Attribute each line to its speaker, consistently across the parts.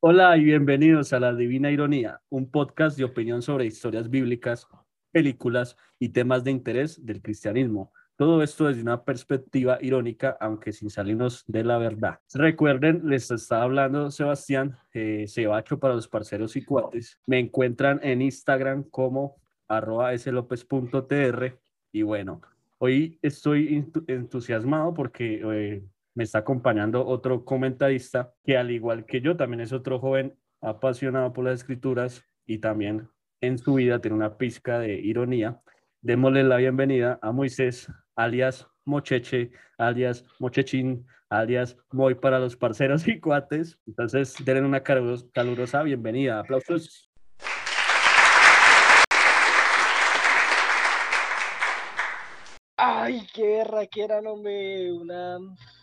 Speaker 1: Hola y bienvenidos a La Divina Ironía, un podcast de opinión sobre historias bíblicas, películas y temas de interés del cristianismo. Todo esto desde una perspectiva irónica, aunque sin salirnos de la verdad. Recuerden, les estaba hablando Sebastián, eh, Sebacho para los parceros y cuates. Me encuentran en Instagram como arroba slopez.tr y bueno, hoy estoy entusiasmado porque eh, me está acompañando otro comentarista que al igual que yo también es otro joven apasionado por las escrituras y también en su vida tiene una pizca de ironía. Démosle la bienvenida a Moisés, alias Mocheche, alias Mochechín, alias Moy para los parceros y cuates. Entonces, denle una calurosa bienvenida. Aplausos.
Speaker 2: Ay, qué era, no me una.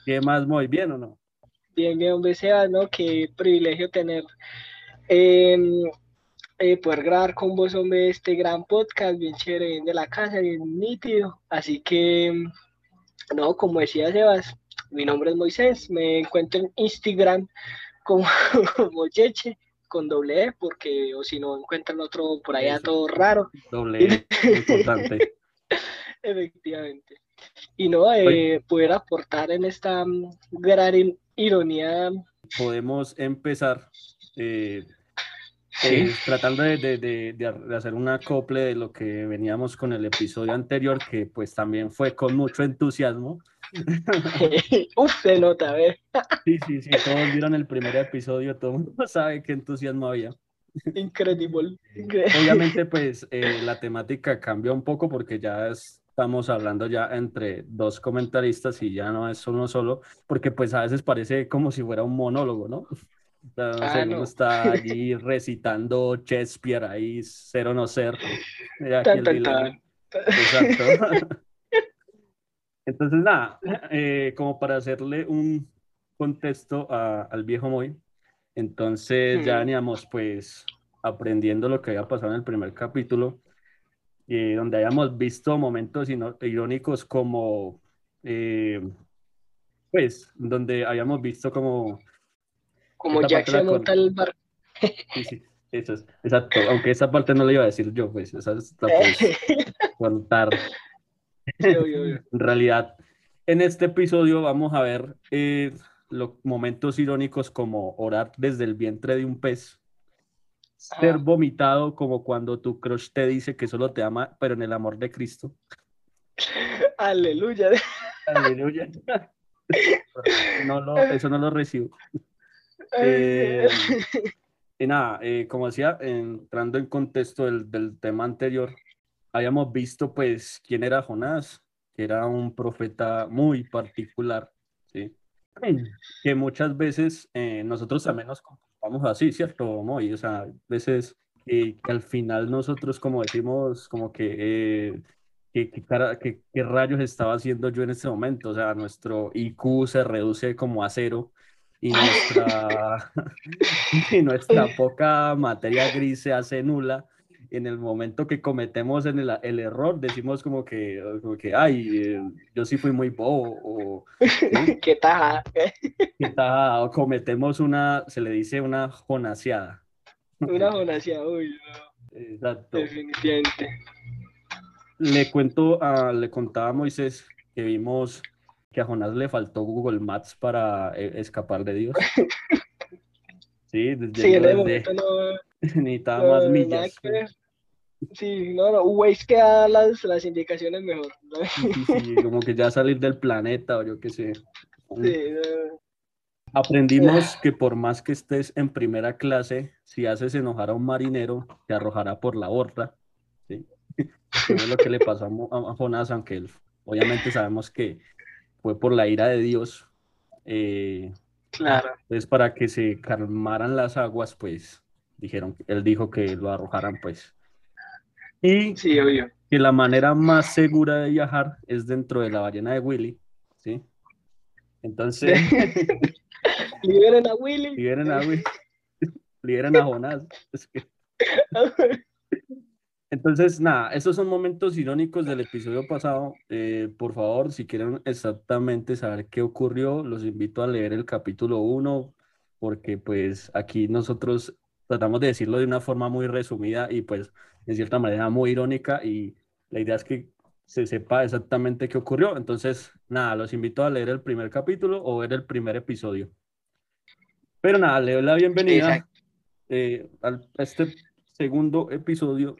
Speaker 1: ¿Qué más, muy bien o no?
Speaker 2: Bien, bien, hombre, sea, ¿no? Qué privilegio tener em, eh, poder grabar con vos, hombre, este gran podcast, bien chévere, bien de la casa, bien nítido. Así que, no, como decía Sebas, mi nombre es Moisés, me encuentro en Instagram como Mocheche con doble E, porque o si no encuentran otro por allá todo raro.
Speaker 1: Doble E, importante.
Speaker 2: Efectivamente. Y no, eh, poder aportar en esta mm, gran ironía.
Speaker 1: Podemos empezar eh, eh, tratando de, de, de, hacer un acople de lo que veníamos con el episodio anterior, que pues también fue con mucho entusiasmo.
Speaker 2: Uf, se nota, ¿ves?
Speaker 1: sí, sí, sí, todos vieron el primer episodio, todo el mundo sabe qué entusiasmo había.
Speaker 2: Increíble.
Speaker 1: Obviamente, pues la temática cambió un poco porque ya es estamos hablando ya entre dos comentaristas y ya no es uno solo, porque pues a veces parece como si fuera un monólogo, ¿no? Ah, uno está allí recitando Shakespeare ahí, ser o no ser. Exacto. Entonces, nada, eh, como para hacerle un contexto al viejo Moy, entonces ya veníamos pues aprendiendo lo que había pasado en el primer capítulo eh, donde hayamos visto momentos irónicos como, eh, pues, donde hayamos visto como...
Speaker 2: Como Jack se monta el barco.
Speaker 1: Sí, sí, eso es, exacto, aunque esa parte no la iba a decir yo, pues, esa es la puedes contar. en realidad, en este episodio vamos a ver eh, los momentos irónicos como orar desde el vientre de un pez, ser vomitado como cuando tu crush te dice que solo te ama, pero en el amor de Cristo.
Speaker 2: Aleluya.
Speaker 1: Aleluya. No eso no lo recibo. Eh, y nada, eh, como decía, entrando en contexto del, del, tema anterior, habíamos visto pues quién era Jonás, que era un profeta muy particular, ¿sí? que muchas veces eh, nosotros también nos vamos así, ¿cierto? Moy? O sea, a veces que al final nosotros como decimos, como que, eh, ¿qué, qué, rayos estaba haciendo yo en este momento? O sea, nuestro IQ se reduce como a cero y nuestra, y nuestra poca materia gris se hace nula en el momento que cometemos en el, el error, decimos como que, como que ay, eh, yo sí fui muy bobo, o
Speaker 2: ¿qué taja?
Speaker 1: ¿Qué taja? O cometemos una, se le dice una jonaseada.
Speaker 2: Una jonaseada, uy,
Speaker 1: Exacto.
Speaker 2: Definitivamente.
Speaker 1: Le cuento, a, le contaba a Moisés que vimos que a Jonás le faltó Google Maps para eh, escapar de Dios. Sí, desde,
Speaker 2: sí, en el momento no,
Speaker 1: necesitaba más millas.
Speaker 2: Sí, no, no, Waze que da las, las indicaciones mejor.
Speaker 1: Sí, como que ya salir del planeta o yo qué sé. Sí, Aprendimos que por más que estés en primera clase, si haces enojar a un marinero, te arrojará por la borda. ¿sí? es lo que le pasó a, Jonás, aunque él, obviamente sabemos que fue por la ira de Dios. Eh,
Speaker 2: claro.
Speaker 1: Entonces, para que se calmaran las aguas, pues dijeron, él dijo que lo arrojaran, pues y
Speaker 2: sí, obvio.
Speaker 1: que la manera más segura de viajar es dentro de la ballena de Willy, ¿sí? Entonces...
Speaker 2: liberen a Willy.
Speaker 1: Liberen a Willy. liberen a Jonás. Entonces, nada, esos son momentos irónicos del episodio pasado. Eh, por favor, si quieren exactamente saber qué ocurrió, los invito a leer el capítulo 1 porque pues aquí nosotros tratamos de decirlo de una forma muy resumida y pues de cierta manera muy irónica y la idea es que se sepa exactamente qué ocurrió. Entonces, nada, los invito a leer el primer capítulo o ver el primer episodio. Pero nada, le doy la bienvenida eh, a este segundo episodio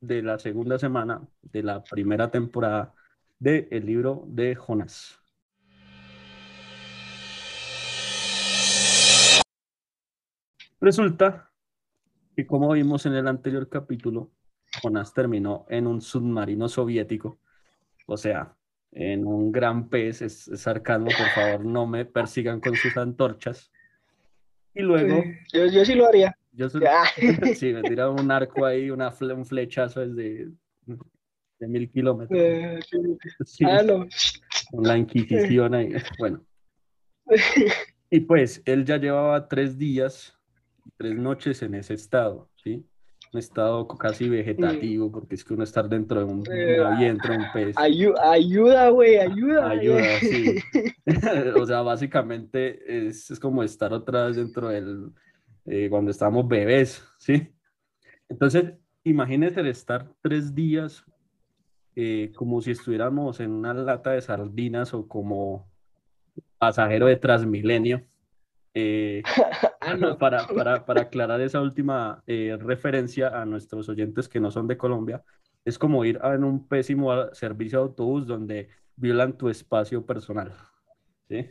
Speaker 1: de la segunda semana de la primera temporada del el libro de Jonás. Resulta que como vimos en el anterior capítulo, Jonás terminó en un submarino soviético, o sea, en un gran pez, es, sarcasmo, por favor, no me persigan con sus antorchas. Y luego...
Speaker 2: Yo, sí lo haría.
Speaker 1: Yo sí, me tiraron un arco ahí, una un flechazo desde de mil kilómetros. Eh, ah, no. La Inquisición ahí, bueno. Y pues él ya llevaba tres días, tres noches en ese estado, ¿sí? un estado casi vegetativo, porque es que uno estar dentro de un, vientre, un pez.
Speaker 2: ayuda, güey, ayuda.
Speaker 1: Ayuda, sí. o sea, básicamente es, es, como estar otra vez dentro del, eh, cuando estábamos bebés, ¿sí? Entonces, imagínese el estar tres días eh, como si estuviéramos en una lata de sardinas o como pasajero de Transmilenio. Eh, ah, para, para, para, aclarar esa última eh, referencia a nuestros oyentes que no son de Colombia, es como ir en un pésimo servicio de autobús donde violan tu espacio personal. ¿sí?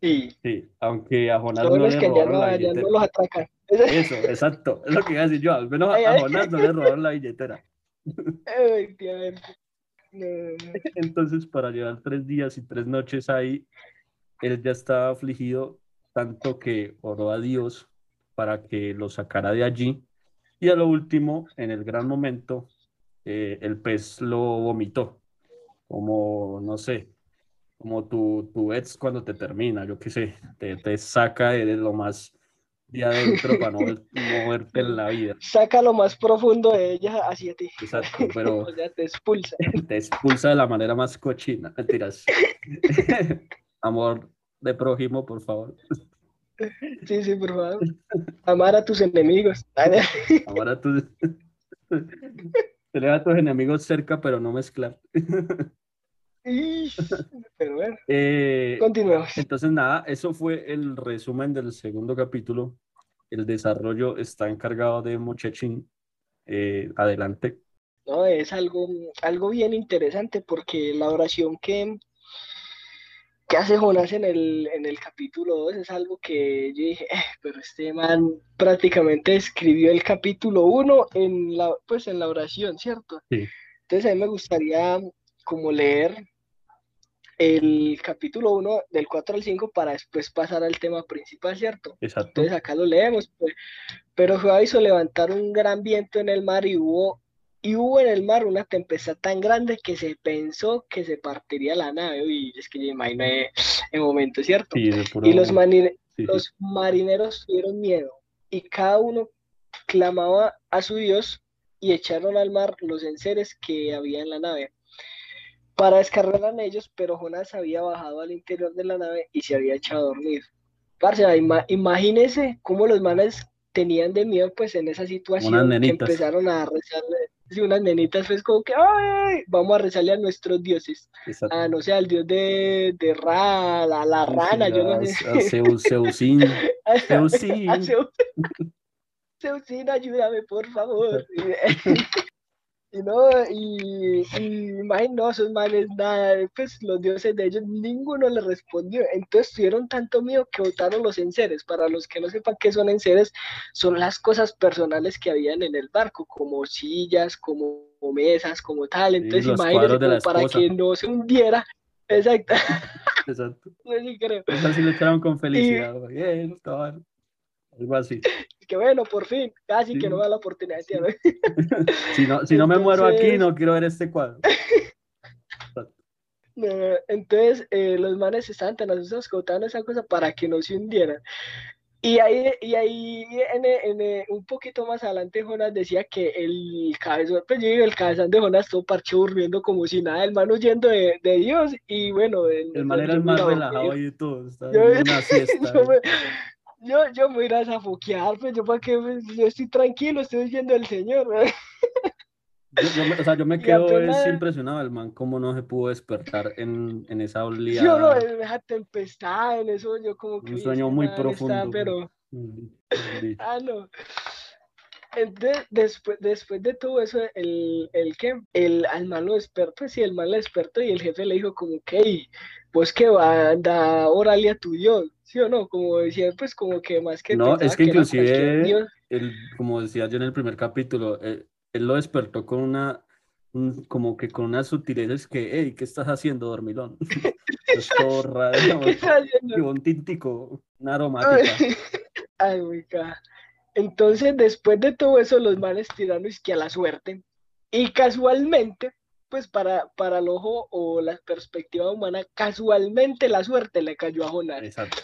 Speaker 2: Sí.
Speaker 1: sí. aunque a Jonás no le robaron la billetera. No los atracan. Eso, exacto, es lo que iba a decir yo, al menos a, Jonás no le robaron la billetera. Entonces, para llevar tres días y tres noches ahí, él ya estaba afligido tanto que oró a Dios para que lo sacara de allí. Y a lo último, en el gran momento, eh, el pez lo vomitó, como, no sé, como tu, tu ex cuando te termina, yo qué sé, te, te saca de, lo más de adentro para no moverte en la vida.
Speaker 2: Saca lo más profundo de ella hacia ti.
Speaker 1: Exacto, pero...
Speaker 2: o sea, te expulsa.
Speaker 1: Te expulsa de la manera más cochina, mentiras. Amor, de prójimo, por favor.
Speaker 2: Sí, sí, por favor. Amar a tus enemigos.
Speaker 1: Amar a tus... Tener a tus enemigos cerca, pero no mezclar.
Speaker 2: Pero bueno,
Speaker 1: eh,
Speaker 2: continuemos.
Speaker 1: Entonces, nada, eso fue el resumen del segundo capítulo. El desarrollo está encargado de Muchachín. Eh, adelante.
Speaker 2: No, es algo, algo bien interesante porque la oración que, ¿Qué hace Jonás en el, en el capítulo 2? Es algo que yo dije, eh, pero este man prácticamente escribió el capítulo 1 en la, pues en la oración, ¿cierto?
Speaker 1: Sí.
Speaker 2: Entonces a mí me gustaría como leer el capítulo 1 del 4 al 5 para después pasar al tema principal, ¿cierto?
Speaker 1: Exacto.
Speaker 2: Entonces acá lo leemos. Pues. Pero Jehová hizo levantar un gran viento en el mar y hubo y hubo en el mar una tempestad tan grande que se pensó que se partiría la nave. Y es que yo imaginé el momento, ¿cierto? y los, los marineros tuvieron miedo y cada uno clamaba a su Dios y echaron al mar los enseres que había en la nave para descargar ellos, pero Jonás había bajado al interior de la nave y se había echado a dormir. Parce, imagínese cómo los manes tenían de miedo pues en esa situación que empezaron a rezarle y unas nenitas pues como que ay vamos a rezarle a nuestros dioses a no sé al dios de, de Ra la rana yo no sé.
Speaker 1: A Zeusín.
Speaker 2: Zeusín ayúdame por favor y no, y, y no, esos males, nada, pues los dioses de ellos, ninguno le respondió. Entonces tuvieron tanto miedo que botaron los enseres. Para los que no sepan qué son enseres, son las cosas personales que habían en el barco, como sillas, como mesas, como tal. Entonces imagínense para que no se hundiera. Exacto.
Speaker 1: Exacto. sí creo. así lo echaron con felicidad. Bien, algo así.
Speaker 2: Que bueno, por fin, casi que no da la oportunidad.
Speaker 1: si no, si no me muero aquí, no quiero ver este cuadro.
Speaker 2: Entonces, eh, los manes estaban tan asustados botaban esa cosa para que no se hundieran. Y ahí, y ahí en, en, un poquito más adelante, Jonas decía que el cabezón, pues el cabezón de Jonas todo parche durmiendo como si nada, el man huyendo de, de Dios. Y bueno,
Speaker 1: el, el man era el más relajado y todo, estaba en una siesta.
Speaker 2: yo, yo me iré a zafoquear, pues yo para qué, pues, yo estoy tranquilo, estoy oyendo al Señor.
Speaker 1: Yo, yo o sea, yo me quedo es impresionado el man cómo no se pudo despertar en, en esa oleada.
Speaker 2: Yo no, en esa tempestad, en eso yo como que...
Speaker 1: Un sueño muy profundo.
Speaker 2: Está, pero... ah, no. Entonces, después, después de todo eso, el, el que, el al man lo despertó, pues sí, el man lo despertó y el jefe le dijo como que, pues que va, a dar orale a tu Dios, ¿sí o no? Como decía, pues como que más que...
Speaker 1: No, es que inclusive, el, como decía yo en el primer capítulo, eh, él lo despertó con una, como que con unas sutilezas que, hey, ¿qué estás haciendo, dormilón? es todo raro, un tintico, una aromática.
Speaker 2: Ay, muy Entonces, después de todo eso, los manes tiraron que a la suerte. Y casualmente, pues para, para el ojo o la perspectiva humana, casualmente la suerte le cayó a Jonás. Exacto.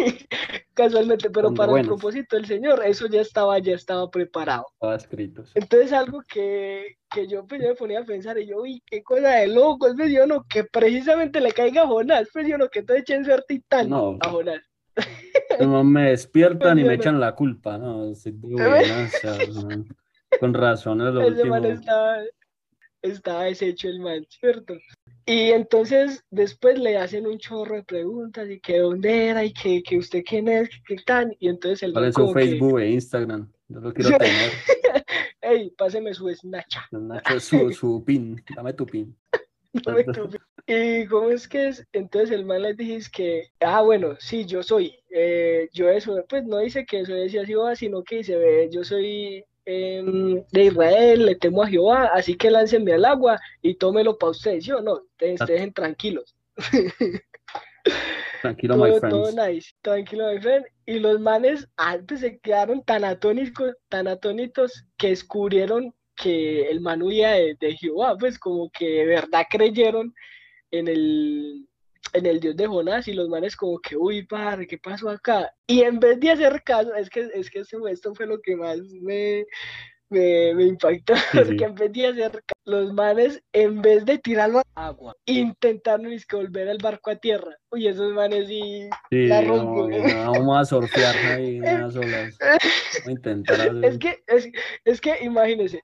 Speaker 2: casualmente, pero para el propósito del Señor, eso ya estaba, ya estaba preparado.
Speaker 1: Estaba escrito.
Speaker 2: Entonces algo que, que yo, pues, yo me ponía a pensar y yo, uy, qué cosa de loco, es pues, yo no, que precisamente le caiga a Jonás, pues yo no, que todo echen suerte y tal no, a Jonás.
Speaker 1: No me despiertan y me echan la culpa, ¿no? con razón es lo último.
Speaker 2: estaba, estaba deshecho el man, ¿cierto? Y entonces después le hacen un chorro de preguntas y que dónde era y que, que usted quién es, qué tan. Y entonces el
Speaker 1: ¿Cuál su Facebook e Instagram? Yo lo quiero tener.
Speaker 2: Ey, páseme su snatcha.
Speaker 1: su, su pin, dame tu pin.
Speaker 2: Dame tu pin. Y cómo es que es, entonces el man les dice que, ah, bueno, sí, yo soy, eh, yo eso, pues no dice que eso decía así, sino que dice, ve, yo soy Em, de Israel, le temo a Jehová, así que láncenme al agua y tómelo para ustedes, ¿sí o no? Ustedes, dejen tranquilos.
Speaker 1: Tranquilo, my friends.
Speaker 2: Todo nice, tranquilo, my friend. Y los manes antes se quedaron tan atónicos, tan atónitos que descubrieron que el man de, de Jehová, pues como que de verdad creyeron en el, en el dios de Jonás y los manes como que, uy, padre, ¿qué pasó acá? Y en vez de hacer caso, es que, es que esto fue lo que más me, me, me impactó, porque en vez de hacer caso, los manes, en vez de tirarlo a agua, intentaron es que volver el barco a tierra. Uy, esos manes sí,
Speaker 1: sí la no, vamos a surfear ahí en las olas. Vamos a intentar.
Speaker 2: Es que, es, es que imagínense,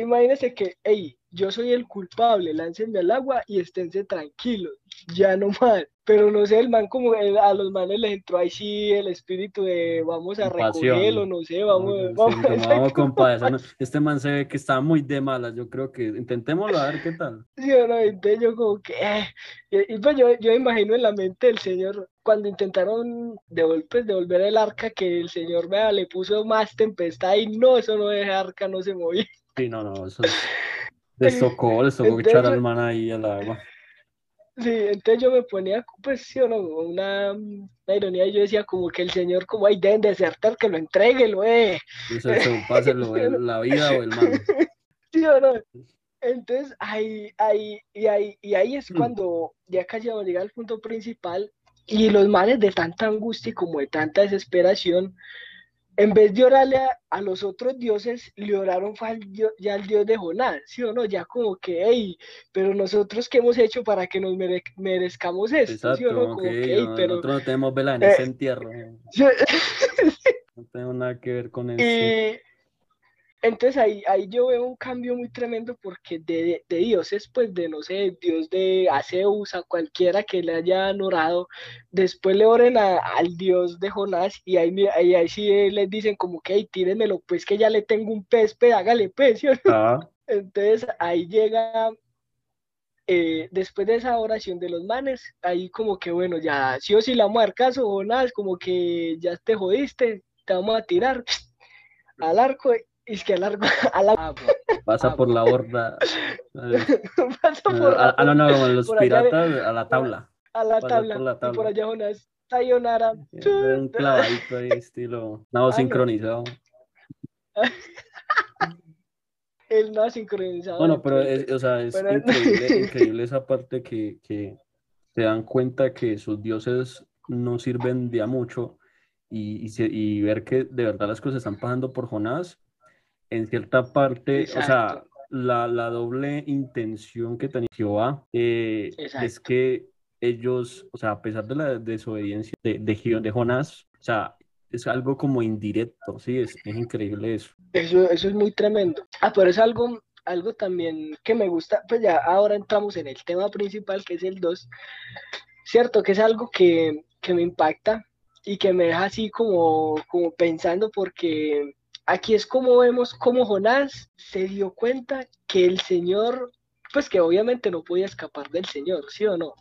Speaker 2: imagínense que, hey, yo soy el culpable, láncenme al agua y esténse tranquilos, ya no más. Pero no sé, el man como a los manes les entró ahí sí el espíritu de vamos a recogerlo, no sé, vamos,
Speaker 1: vamos, vamos Este man se ve que está muy de malas, yo creo que intentémoslo a ver qué tal.
Speaker 2: Sí, entonces yo como que, eh, y, pues yo, yo imagino en la mente del Señor, cuando intentaron devolver, pues, devolver el arca, que el Señor vea, le puso más tempestad y no, eso no es arca, no se movía.
Speaker 1: Sí, no, no, eso es les tocó, les tocó echar al man ahí al agua.
Speaker 2: Sí, entonces yo me ponía, pues sí o no, una, una, ironía, yo decía como que el señor, como ahí deben desertar, que lo entregue, lo eh.
Speaker 1: Eso, eso páselo, la vida o el mal.
Speaker 2: Sí o no. Entonces, ahí, ahí, y ahí, y ahí es mm. cuando ya casi vamos a llegar al punto principal, y los males de tanta angustia y como de tanta desesperación, en vez de orarle a, los otros dioses, le oraron ya al dios de Jonás, ¿sí o no? Ya como que, hey, pero nosotros qué hemos hecho para que nos merezcamos esto, ¿sí o no? Como que, pero...
Speaker 1: Nosotros no tenemos vela en ese entierro. no tengo nada que ver con eso.
Speaker 2: Entonces ahí, ahí yo veo un cambio muy tremendo porque de, de dioses, pues de no sé, dios de Azeus, a cualquiera que le haya orado, después le oren al dios de Jonás y ahí, ahí, ahí sí les dicen como que, hey, tírenmelo, pues que ya le tengo un pez, pues hágale pez, ah. Entonces ahí llega, eh, después de esa oración de los manes, ahí como que bueno, ya sí o sí la vamos a dar caso, Jonás, como que ya te jodiste, te vamos a tirar al arco es que largo a la agua.
Speaker 1: Pasa por la borda. Pasa por la Ah, no, no, como los piratas, a la tabla.
Speaker 2: A la tabla. Por la tabla. Y por allá unas sayonara.
Speaker 1: Un clavadito ahí, estilo nado sincronizado.
Speaker 2: El nado sincronizado.
Speaker 1: Bueno, pero es, o sea, es increíble, increíble, esa parte que, que se dan cuenta que sus dioses no sirven de a mucho y, y, y, ver que de verdad las cosas están pasando por Jonás en cierta parte, o sea, la, la, doble intención que tenía Jehová eh, es que ellos, o sea, a pesar de la desobediencia de, de, de Jonás, o sea, es algo como indirecto, sí, es, es increíble eso.
Speaker 2: Eso, eso es muy tremendo. Ah, pero es algo, algo también que me gusta, pues ya ahora entramos en el tema principal que es el 2, cierto, que es algo que, que me impacta y que me deja así como, como pensando porque aquí es como vemos cómo Jonás se dio cuenta que el Señor, pues que obviamente no podía escapar del Señor, ¿sí o no?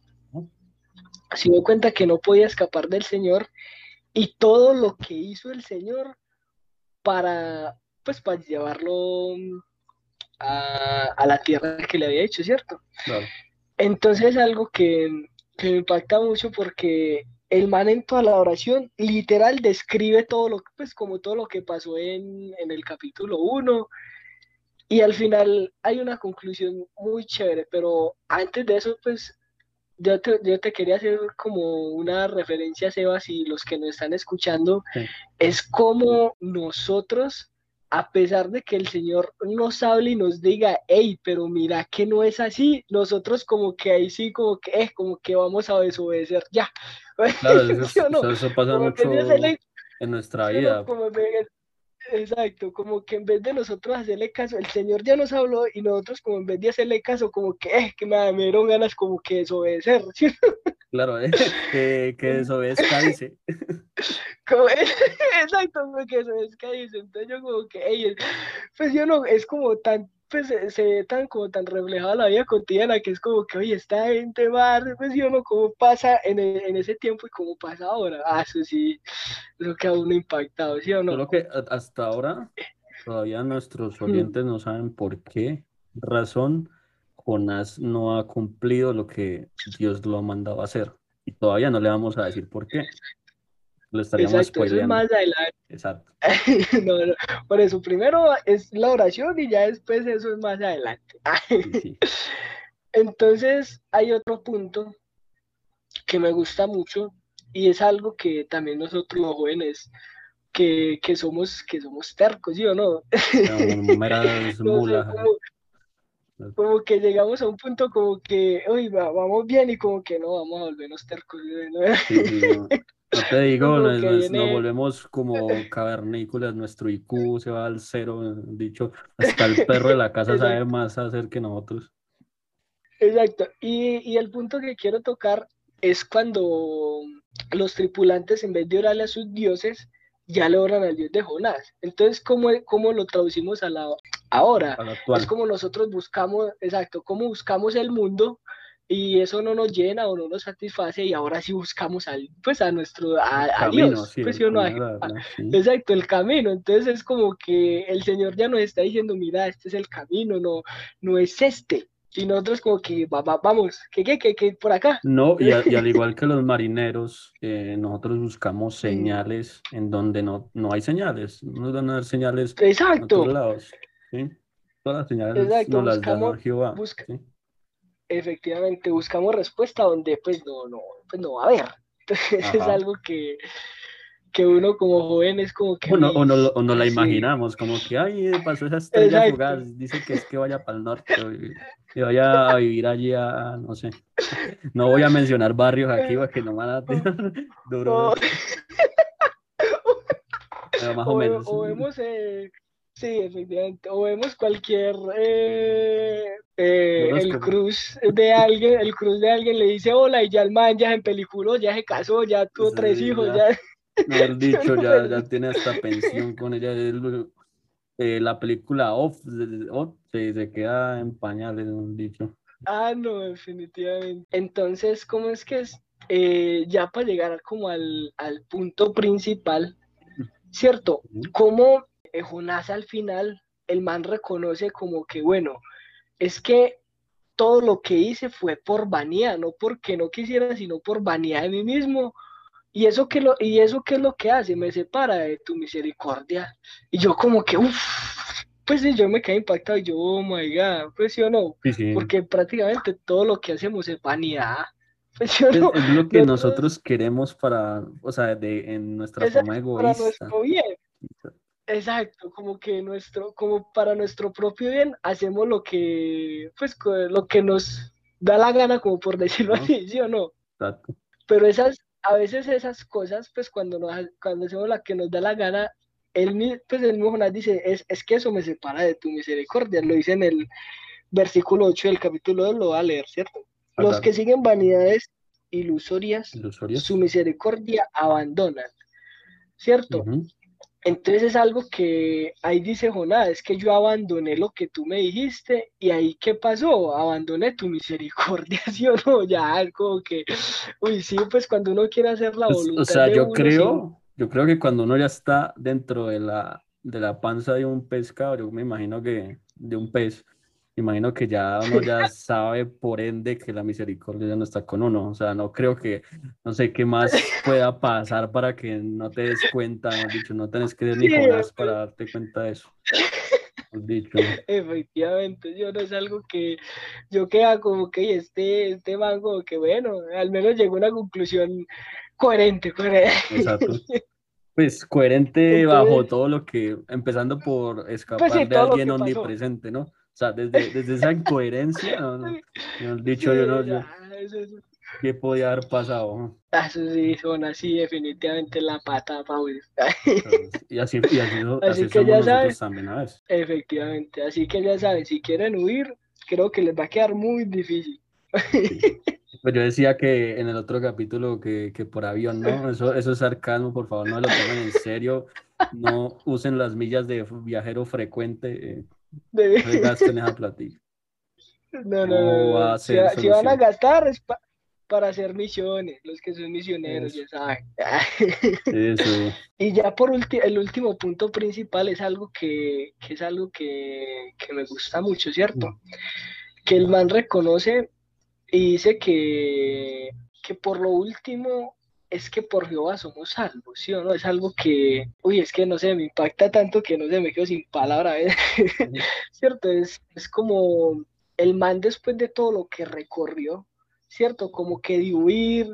Speaker 2: Se dio cuenta que no podía escapar del Señor y todo lo que hizo el Señor para, pues, para llevarlo a, la tierra que le había hecho, ¿cierto? Entonces algo que, que me impacta mucho porque el man en toda la oración literal describe todo lo pues como todo lo que pasó en, el capítulo 1 y al final hay una conclusión muy chévere, pero antes de eso pues yo te, yo te quería hacer como una referencia, Sebas, y los que nos están escuchando, es como nosotros a pesar de que el Señor nos hable y nos diga, hey, pero mira que no es así, nosotros como que ahí sí, como que, es como que vamos a desobedecer ya.
Speaker 1: Claro, eso, pasa mucho en nuestra vida.
Speaker 2: exacto, como que en vez de nosotros hacerle caso, el Señor ya nos habló y nosotros como en vez de hacerle caso, como que, es que me, dieron ganas como que desobedecer.
Speaker 1: Claro, eh, que, que desobedezca, dice.
Speaker 2: exacto, que desobedezca, dice. Entonces yo como que, pues yo no, es como tan, pues se, ve tan como tan reflejada la vida cotidiana que es como que, oye, esta gente va, pues yo no, cómo pasa en, en ese tiempo y cómo pasa ahora. Ah, eso sí, lo que a uno impactado, ¿sí o no?
Speaker 1: Solo que hasta ahora todavía nuestros mm. oyentes no saben por qué razón Jonás no ha cumplido lo que Dios lo ha mandado a hacer. Y todavía no le vamos a decir por qué. Lo estaríamos
Speaker 2: Exacto, eso es más adelante. Exacto. Por eso, primero es la oración y ya después eso es más adelante. Entonces, hay otro punto que me gusta mucho y es algo que también nosotros los jóvenes que, somos que somos tercos, ¿sí o no? como que llegamos a un punto como que, uy, vamos bien y como que no, vamos a volvernos tercos.
Speaker 1: ¿no? te digo, nos, volvemos como cavernícolas, nuestro IQ se va al cero, dicho, hasta el perro de la casa sabe más hacer que nosotros.
Speaker 2: Exacto, y, y el punto que quiero tocar es cuando los tripulantes en vez de orarle a sus dioses, ya le oran al Dios de Jonás. Entonces, ¿cómo, cómo lo traducimos a la ahora? es como nosotros buscamos, exacto, cómo buscamos el mundo y eso no nos llena o no nos satisface y ahora sí buscamos al, pues a nuestro, a, Dios. pues, no, Exacto, el camino. Entonces es como que el Señor ya nos está diciendo, mira, este es el camino, no, no es este. Y nosotros como que vamos, que qué, que, por acá.
Speaker 1: No, y, al igual que los marineros, eh, nosotros buscamos señales en donde no, no hay señales. No nos van a dar señales
Speaker 2: Exacto.
Speaker 1: en otros lados. ¿Sí? Todas las señales nos las da Jehová.
Speaker 2: Efectivamente, buscamos respuesta donde pues no, no, pues no va a haber. Entonces es algo que, que uno como joven es como que...
Speaker 1: O no, o no, o no la imaginamos, como que, ay, pasó esa estrella fugaz, dice que es que vaya para el norte y vaya a vivir allí a, no sé, no voy a mencionar barrios aquí porque no van a tener duro. más o, menos.
Speaker 2: O vemos, eh, sí, efectivamente, o vemos cualquier, eh, eh, el cruz de alguien, el cruz de alguien le dice hola y ya el man ya en película, ya se casó, ya tuvo tres hijos, ya
Speaker 1: Mejor dicho, ya, ya tiene hasta pensión con ella. Eh, la película Off, se, queda en pañales, dicho.
Speaker 2: Ah, no, definitivamente. Entonces, ¿cómo es que es? Ya para llegar como al, al punto principal, ¿cierto? ¿Cómo Jonás al final, el man reconoce como que, bueno, es que todo lo que hice fue por vanidad, no porque no quisiera, sino por vanidad de mí mismo, ¿Y eso, qué lo, ¿Y eso qué es lo que hace? Me separa de tu misericordia. Y yo como que, uff, pues sí, yo me quedé impactado y yo, oh my God, pues sí o no, porque prácticamente todo lo que hacemos es vanidad. Pues,
Speaker 1: es, lo que nosotros queremos para, o sea, de, en nuestra forma egoísta. Para nuestro bien.
Speaker 2: Exacto, como que nuestro, como para nuestro propio bien hacemos lo que, pues, lo que nos da la gana, como por decirlo así, ¿sí o no? Exacto. Pero esas, a veces esas cosas, pues cuando, nos, cuando hacemos la que nos da la gana, él, pues el mismo Jonás dice, es, es que eso me separa de tu misericordia, lo dice en el versículo 8 del capítulo 2, lo va a leer, ¿cierto? Los que siguen vanidades ilusorias, su misericordia abandonan, ¿cierto? Entonces es algo que ahí dice Jonás, es que yo abandoné lo que tú me dijiste y ahí qué pasó, abandoné tu misericordia, ¿sí o no? Ya algo que, uy, sí, pues cuando uno quiere hacer la pues, voluntad.
Speaker 1: O sea, yo creo, yo creo que cuando uno ya está dentro de la, de la panza de un pescado, yo me imagino que de un pez, imagino que ya uno ya sabe por ende que la misericordia ya no está con uno. O sea, no creo que, no sé qué más pueda pasar para que no te des cuenta, no dicho, no tenés que ni Jonás para darte cuenta de eso. Dicho.
Speaker 2: Efectivamente, yo no es algo que yo queda como que este, este mango, que bueno, al menos llegó a una conclusión coherente, coherente. Exacto.
Speaker 1: Pues coherente bajo todo lo que, empezando por pues escapar de alguien omnipresente, ¿no? O sea, desde, desde esa incoherencia, no, no, dicho yo no, yo, ¿qué podía haber pasado?
Speaker 2: Ah, eso sí, son así definitivamente la pata, Paul.
Speaker 1: Y así, y así, así, que ya saben, también.
Speaker 2: Efectivamente, así que ya saben, si quieren huir, creo que les va a quedar muy difícil.
Speaker 1: Pues yo decía que en el otro capítulo que, que por avión, ¿no? Eso, eso es sarcasmo, por favor, no lo tomen en serio. No usen las millas de viajero frecuente. Eh, de... gasten esa platilla.
Speaker 2: No, no, no. Si, van a gastar es para hacer misiones, los que son misioneros, ya saben. Eso. y ya por último, el último punto principal es algo que, que es algo que, que, me gusta mucho, ¿cierto? Mm. Que el man reconoce y dice que, que por lo último es que por Jehová somos salvos, ¿sí o no? Es algo que, uy, es que no sé, me impacta tanto que no sé, me quedo sin palabra, ¿eh? ¿cierto? Es, es como el man después de todo lo que recorrió, ¿cierto? Como que de huir,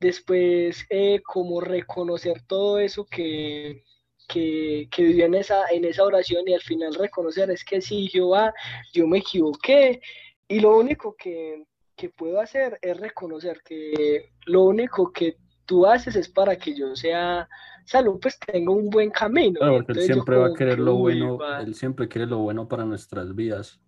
Speaker 2: después eh, como reconocer todo eso que, que, que, vivió en esa, en esa oración y al final reconocer es que sí, Jehová, yo me equivoqué y lo único que, que puedo hacer es reconocer que lo único que tú haces es para que yo sea salud, pues tengo un buen camino.
Speaker 1: Claro, porque él siempre va a querer lo bueno, él siempre quiere lo bueno para nuestras vidas,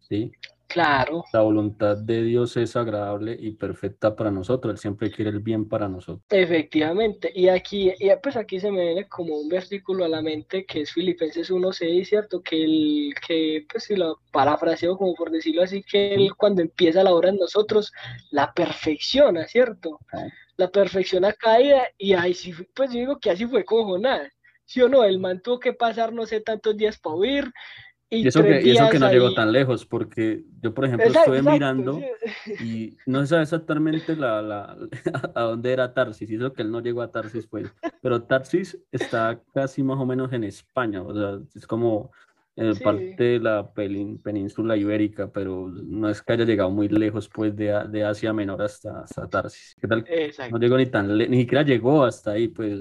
Speaker 1: ¿sí?
Speaker 2: Claro.
Speaker 1: La voluntad de Dios es agradable y perfecta para nosotros. Él siempre quiere el bien para nosotros.
Speaker 2: Efectivamente. Y aquí, y pues aquí se me viene como un versículo a la mente que es Filipenses 1.6, ¿cierto? Que el, que pues si lo parafraseo como por decirlo así, que él cuando empieza la obra en nosotros, la perfecciona, ¿cierto? La perfecciona caída y ahí sí, pues yo digo que así fue con Jonás. ¿Sí o no? El man tuvo que pasar no sé tantos días para huir,
Speaker 1: y, eso, que, eso que no llegó tan lejos, porque yo, por ejemplo, estuve mirando y no se sabe exactamente la, la, a dónde era Tarsis, y eso que él no llegó a Tarsis, pues, pero Tarsis está casi más o menos en España, o sea, es como en parte de la península ibérica, pero no es que haya llegado muy lejos, pues, de, de Asia Menor hasta, hasta Tarsis. ¿Qué tal? No llegó ni tan ni siquiera llegó hasta ahí, pues.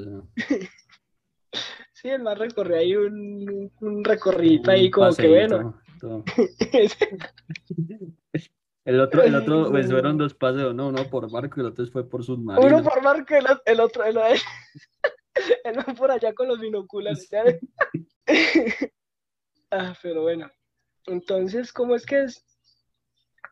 Speaker 2: Sí, el más recorrió ahí un, un recorrido ahí como que bueno.
Speaker 1: el otro, el otro, pues fueron dos paseos, no, uno por barco y el otro fue por submarino.
Speaker 2: Uno por barco y el, el otro, el, el, por allá con los binoculares. ah, pero bueno. Entonces, ¿cómo es que es?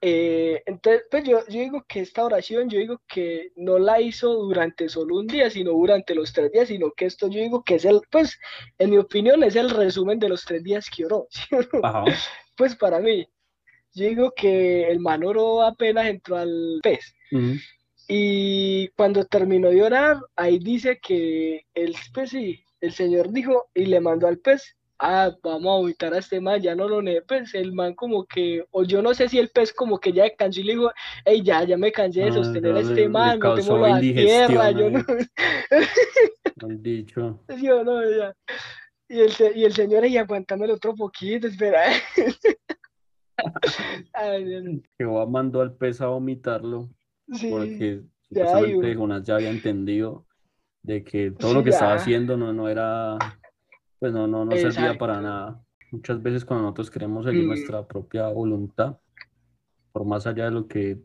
Speaker 2: Eh, entonces, pues yo, yo, digo que esta oración, yo digo que no la hizo durante solo un día, sino durante los tres días, sino que esto yo digo que es el, pues, en mi opinión, es el resumen de los tres días que oró. Pues para mí, yo digo que el man oró apenas entró al pez. Y cuando terminó de orar, ahí dice que el, pues sí, el Señor dijo y le mandó al pez ah, vamos a auditar a este man, ya no lo ne, pues el man como que, o yo no sé si el pez como que ya cansó y le dijo, hey, ya, ya me cansé de ah, sostener a este man, no tengo la tierra, yo no...
Speaker 1: dicho.
Speaker 2: Sí o no, ya. Y el, y el señor ahí aguantándole otro poquito, espera.
Speaker 1: Jehová mandó al pez a vomitarlo, sí, porque supuestamente Jonás ya había entendido de que todo lo que estaba haciendo no, no era pues no, no, no servía para nada. Muchas veces cuando nosotros queremos seguir mm. nuestra propia voluntad, por más allá de lo que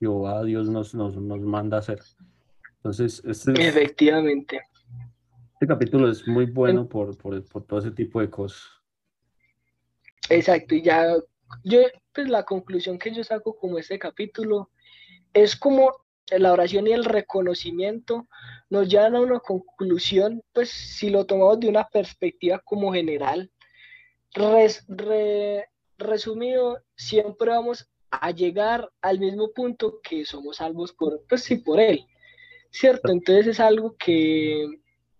Speaker 1: Jehová, Dios nos, nos, nos manda hacer, Entonces, este, es-
Speaker 2: Efectivamente.
Speaker 1: este capítulo es muy bueno por, por, por todo ese tipo de cosas.
Speaker 2: Exacto, y ya yo, pues la conclusión que yo saco como este capítulo es como la oración y el reconocimiento nos llevan a una conclusión, pues si lo tomamos de una perspectiva como general, res- re- resumido, siempre vamos a llegar al mismo punto que somos salvos por, pues sí, por Él, ¿cierto? Entonces es algo que,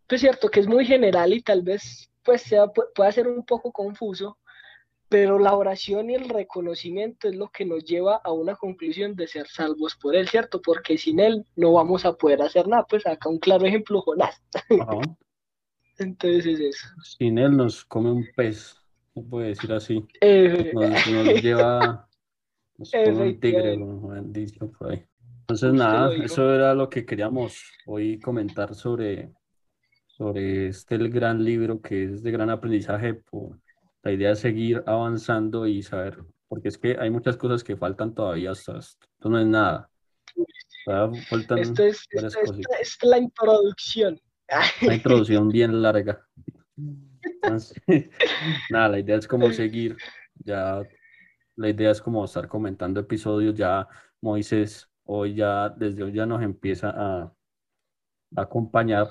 Speaker 2: pues cierto, que es muy general y tal vez pues sea, pu- pueda ser un poco confuso, pero la oración y el reconocimiento es lo que nos lleva a una conclusión de ser salvos por Él, ¿cierto? Porque sin Él no vamos a poder hacer nada. Pues acá un claro ejemplo, Jonás.
Speaker 1: Ajá.
Speaker 2: Entonces es eso.
Speaker 1: Sin él nos come un pez, se puede decir así.
Speaker 2: Eh,
Speaker 1: Nos, nos lleva, nos come un tigre, como han dicho por ahí. Entonces,
Speaker 2: Usted
Speaker 1: nada, eso era lo que queríamos hoy comentar sobre, sobre este el gran libro que es de gran aprendizaje. por- la idea es seguir avanzando y saber, porque es que hay muchas cosas que faltan todavía hasta esto. Esto no es nada. Faltan
Speaker 2: esto es, esto es- la introducción.
Speaker 1: Una introducción bien larga. Entonces, nada, la idea es como seguir, ya, la idea es como estar comentando episodios, ya Moisés hoy ya, desde hoy ya nos empieza a, a acompañar,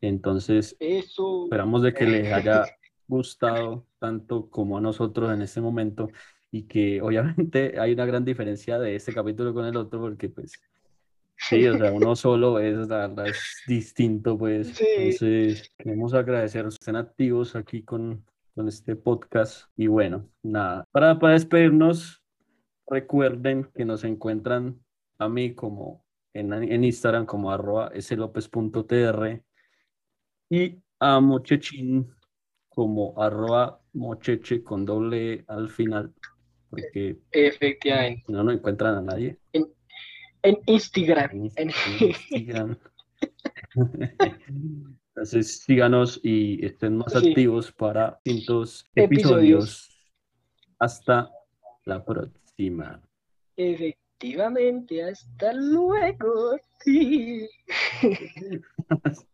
Speaker 1: entonces
Speaker 2: Eso.
Speaker 1: esperamos de que les haya gustado tanto como a nosotros en este momento y que obviamente hay una gran diferencia de este capítulo con el otro porque pues Sí, o sea, uno solo es, la verdad, es distinto, pues.
Speaker 2: Sí.
Speaker 1: Entonces, queremos agradecer que estén activos aquí con, con este podcast. Y bueno, nada, para, para despedirnos, recuerden que nos encuentran a mí como en, en Instagram como arroba slopez.tr y a Mochechín como arroba mocheche con doble E al final, porque
Speaker 2: Efectivamente.
Speaker 1: no, no encuentran a nadie.
Speaker 2: En Instagram.
Speaker 1: en
Speaker 2: En-
Speaker 1: en Instagram. Entonces síganos y estén más
Speaker 2: Sí.
Speaker 1: activos para distintos
Speaker 2: Episodios.
Speaker 1: episodios. Hasta la próxima.
Speaker 2: Efectivamente. Hasta luego. Sí.